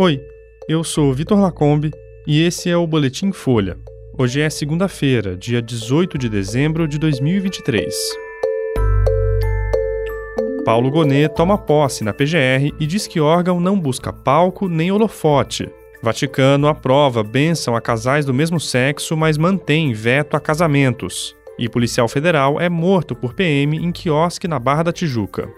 Oi, eu sou Vitor Lacombe e esse é o Boletim Folha. Hoje é segunda-feira, dia 18 de dezembro de 2023. Paulo Gonet toma posse na PGR e diz que órgão não busca palco nem holofote. Vaticano aprova bênção a casais do mesmo sexo, mas mantém veto a casamentos. E policial federal é morto por PM em quiosque na Barra da Tijuca.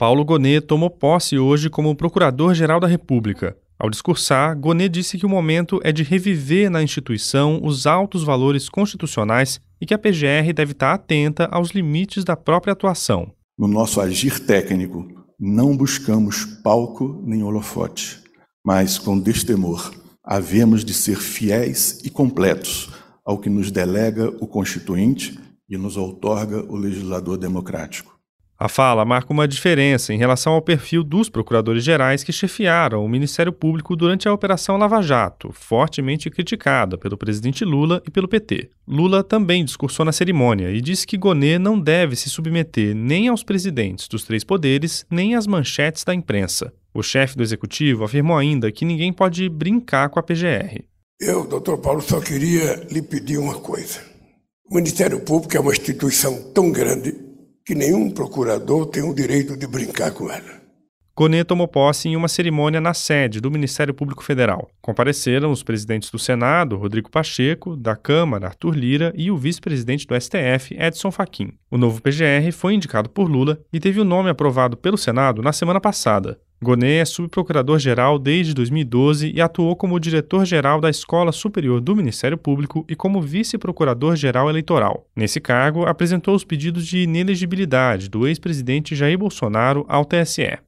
Paulo Gonet tomou posse hoje como Procurador-Geral da República. Ao discursar, Gonet disse que o momento é de reviver na instituição os altos valores constitucionais e que a PGR deve estar atenta aos limites da própria atuação. No nosso agir técnico, não buscamos palco nem holofote, mas com destemor, havemos de ser fiéis e completos ao que nos delega o Constituinte e nos outorga o legislador democrático. A fala marca uma diferença em relação ao perfil dos procuradores gerais que chefiaram o Ministério Público durante a Operação Lava Jato, fortemente criticada pelo presidente Lula e pelo PT. Lula também discursou na cerimônia e disse que Gonê não deve se submeter nem aos presidentes dos três poderes, nem às manchetes da imprensa. O chefe do executivo afirmou ainda que ninguém pode brincar com a PGR. Eu, doutor Paulo, só queria lhe pedir uma coisa. O Ministério Público é uma instituição tão grande que nenhum procurador tem o direito de brincar com ela. Gonet tomou posse em uma cerimônia na sede do Ministério Público Federal. Compareceram os presidentes do Senado, Rodrigo Pacheco, da Câmara, Arthur Lira, e o vice-presidente do STF, Edson Fachin. O novo PGR foi indicado por Lula e teve o nome aprovado pelo Senado na semana passada. Gonet é subprocurador-geral desde 2012 e atuou como diretor-geral da Escola Superior do Ministério Público e como vice-procurador-geral eleitoral. Nesse cargo, apresentou os pedidos de inelegibilidade do ex-presidente Jair Bolsonaro ao TSE.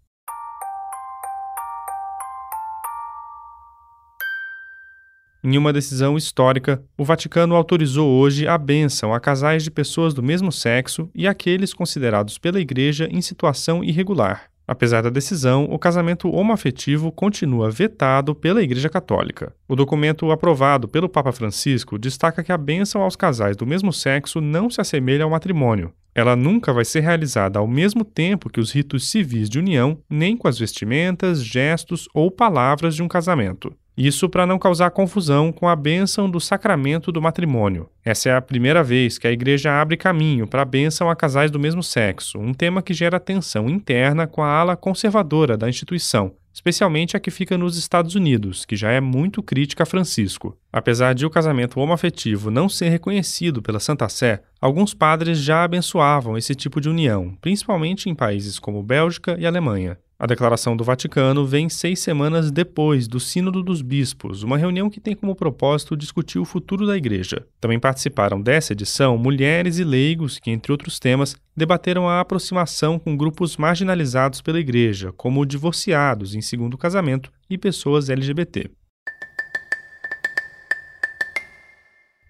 Em uma decisão histórica, o Vaticano autorizou hoje a bênção a casais de pessoas do mesmo sexo e aqueles considerados pela Igreja em situação irregular. Apesar da decisão, o casamento homoafetivo continua vetado pela Igreja Católica. O documento aprovado pelo Papa Francisco destaca que a bênção aos casais do mesmo sexo não se assemelha ao matrimônio. Ela nunca vai ser realizada ao mesmo tempo que os ritos civis de união, nem com as vestimentas, gestos ou palavras de um casamento. Isso para não causar confusão com a bênção do sacramento do matrimônio. Essa é a primeira vez que a igreja abre caminho para a bênção a casais do mesmo sexo, um tema que gera tensão interna com a ala conservadora da instituição, especialmente a que fica nos Estados Unidos, que já é muito crítica a Francisco. Apesar de o casamento homoafetivo não ser reconhecido pela Santa Sé, alguns padres já abençoavam esse tipo de união, principalmente em países como Bélgica e Alemanha. A declaração do Vaticano vem seis semanas depois do Sínodo dos Bispos, uma reunião que tem como propósito discutir o futuro da Igreja. Também participaram dessa edição mulheres e leigos que, entre outros temas, debateram a aproximação com grupos marginalizados pela Igreja, como divorciados em segundo casamento e pessoas LGBT.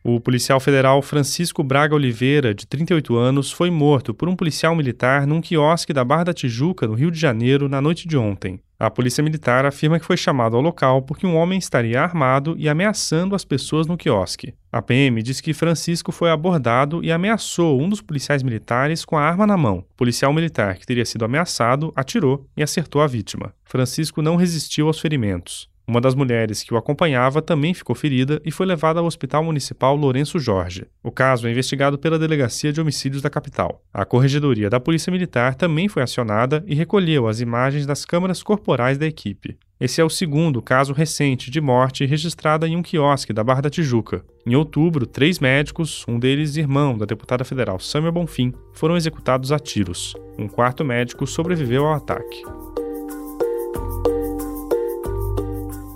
O policial federal Francisco Braga Oliveira, de 38 anos, foi morto por um policial militar num quiosque da Barra da Tijuca, no Rio de Janeiro, na noite de ontem. A polícia militar afirma que foi chamado ao local porque um homem estaria armado e ameaçando as pessoas no quiosque. A PM diz que Francisco foi abordado e ameaçou um dos policiais militares com a arma na mão. O policial militar que teria sido ameaçado atirou e acertou a vítima. Francisco não resistiu aos ferimentos. Uma das mulheres que o acompanhava também ficou ferida e foi levada ao Hospital Municipal Lourenço Jorge. O caso é investigado pela Delegacia de Homicídios da capital. A Corregedoria da Polícia Militar também foi acionada e recolheu as imagens das câmaras corporais da equipe. Esse é o segundo caso recente de morte registrada em um quiosque da Barra da Tijuca. Em outubro, três médicos, um deles irmão da deputada federal Sâmia Bonfim, foram executados a tiros. Um quarto médico sobreviveu ao ataque.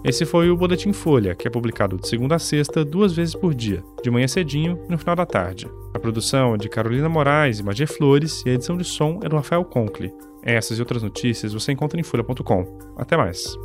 Esse foi o Boletim Folha, que é publicado de segunda a sexta, duas vezes por dia, de manhã cedinho e no final da tarde. A produção é de Carolina Moraes e Magia Flores e a edição de som é do Rafael Conkle. Essas e outras notícias você encontra em folha.com. Até mais.